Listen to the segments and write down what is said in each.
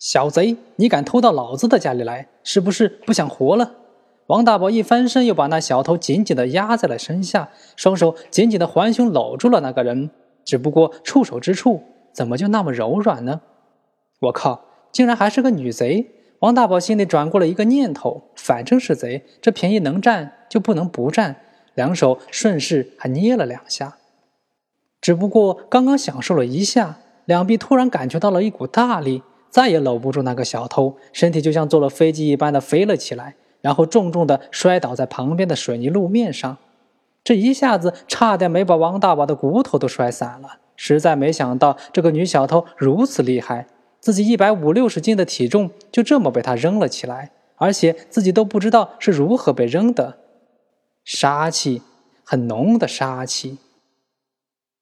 小贼，你敢偷到老子的家里来，是不是不想活了？王大宝一翻身，又把那小偷紧紧地压在了身下，双手紧紧地环胸搂住了那个人。只不过触手之处，怎么就那么柔软呢？我靠，竟然还是个女贼！王大宝心里转过了一个念头，反正是贼，这便宜能占就不能不占。两手顺势还捏了两下，只不过刚刚享受了一下，两臂突然感觉到了一股大力。再也搂不住那个小偷，身体就像坐了飞机一般的飞了起来，然后重重的摔倒在旁边的水泥路面上。这一下子差点没把王大宝的骨头都摔散了。实在没想到这个女小偷如此厉害，自己一百五六十斤的体重就这么被她扔了起来，而且自己都不知道是如何被扔的。杀气，很浓的杀气。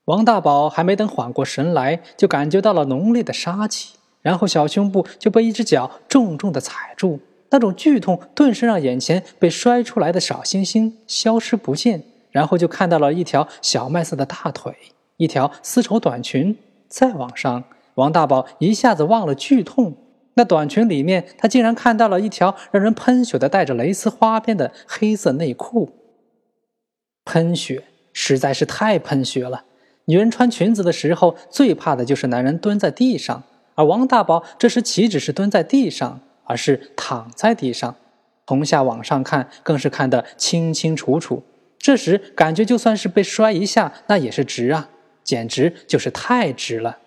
王大宝还没等缓过神来，就感觉到了浓烈的杀气。然后小胸部就被一只脚重重的踩住，那种剧痛顿时让眼前被摔出来的小星星消失不见，然后就看到了一条小麦色的大腿，一条丝绸短裙。再往上，王大宝一下子忘了剧痛，那短裙里面他竟然看到了一条让人喷血的带着蕾丝花边的黑色内裤。喷血，实在是太喷血了！女人穿裙子的时候，最怕的就是男人蹲在地上。而王大宝这时岂止是蹲在地上，而是躺在地上，从下往上看，更是看得清清楚楚。这时感觉就算是被摔一下，那也是值啊，简直就是太值了。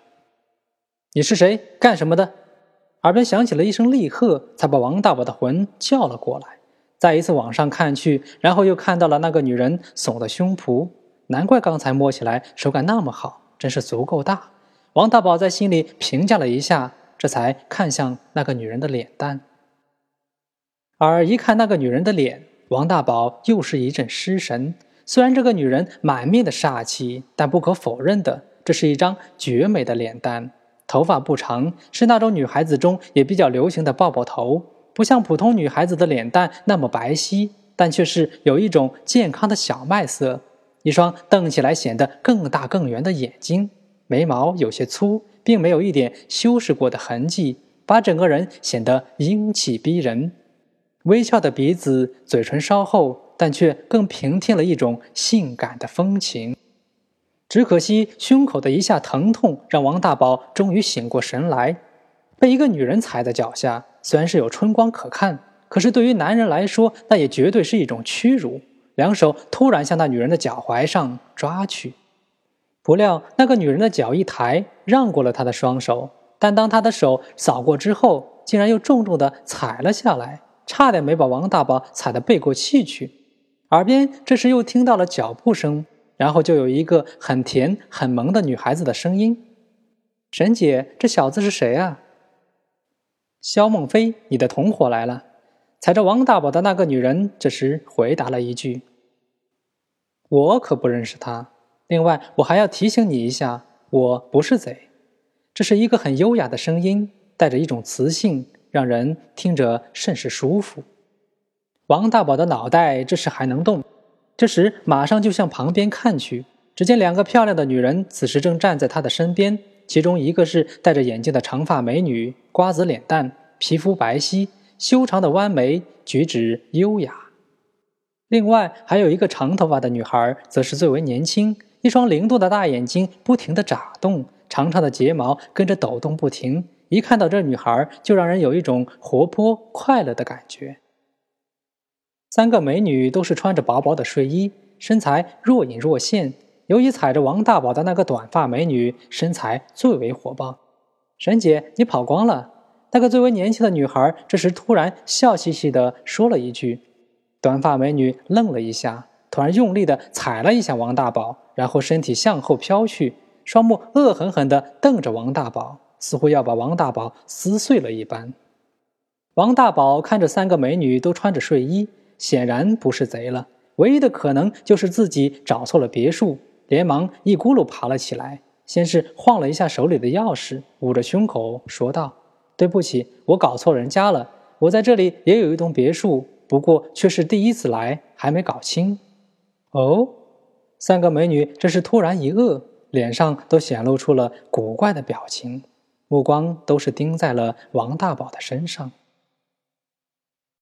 你是谁？干什么的？耳边响起了一声厉喝，才把王大宝的魂叫了过来。再一次往上看去，然后又看到了那个女人耸的胸脯，难怪刚才摸起来手感那么好，真是足够大。王大宝在心里评价了一下，这才看向那个女人的脸蛋。而一看那个女人的脸，王大宝又是一阵失神。虽然这个女人满面的煞气，但不可否认的，这是一张绝美的脸蛋。头发不长，是那种女孩子中也比较流行的抱抱头，不像普通女孩子的脸蛋那么白皙，但却是有一种健康的小麦色。一双瞪起来显得更大更圆的眼睛。眉毛有些粗，并没有一点修饰过的痕迹，把整个人显得英气逼人。微翘的鼻子，嘴唇稍厚，但却更平添了一种性感的风情。只可惜胸口的一下疼痛，让王大宝终于醒过神来。被一个女人踩在脚下，虽然是有春光可看，可是对于男人来说，那也绝对是一种屈辱。两手突然向那女人的脚踝上抓去。不料，那个女人的脚一抬，让过了他的双手，但当他的手扫过之后，竟然又重重的踩了下来，差点没把王大宝踩得背过气去。耳边这时又听到了脚步声，然后就有一个很甜很萌的女孩子的声音：“沈姐，这小子是谁啊？”肖梦飞，你的同伙来了。踩着王大宝的那个女人这时回答了一句：“我可不认识他。”另外，我还要提醒你一下，我不是贼。这是一个很优雅的声音，带着一种磁性，让人听着甚是舒服。王大宝的脑袋这时还能动，这时马上就向旁边看去，只见两个漂亮的女人此时正站在他的身边，其中一个是戴着眼镜的长发美女，瓜子脸蛋，皮肤白皙，修长的弯眉，举止优雅；另外还有一个长头发的女孩，则是最为年轻。一双灵动的大眼睛不停地眨动，长长的睫毛跟着抖动不停。一看到这女孩，就让人有一种活泼快乐的感觉。三个美女都是穿着薄薄的睡衣，身材若隐若现。尤其踩着王大宝的那个短发美女，身材最为火爆。沈姐，你跑光了。那个最为年轻的女孩这时突然笑嘻嘻地说了一句。短发美女愣了一下。突然用力的踩了一下王大宝，然后身体向后飘去，双目恶狠狠地瞪着王大宝，似乎要把王大宝撕碎了一般。王大宝看着三个美女都穿着睡衣，显然不是贼了，唯一的可能就是自己找错了别墅，连忙一咕噜爬了起来，先是晃了一下手里的钥匙，捂着胸口说道：“对不起，我搞错人家了，我在这里也有一栋别墅，不过却是第一次来，还没搞清。”哦，三个美女这是突然一饿，脸上都显露出了古怪的表情。目光都是盯在了王大宝的身上。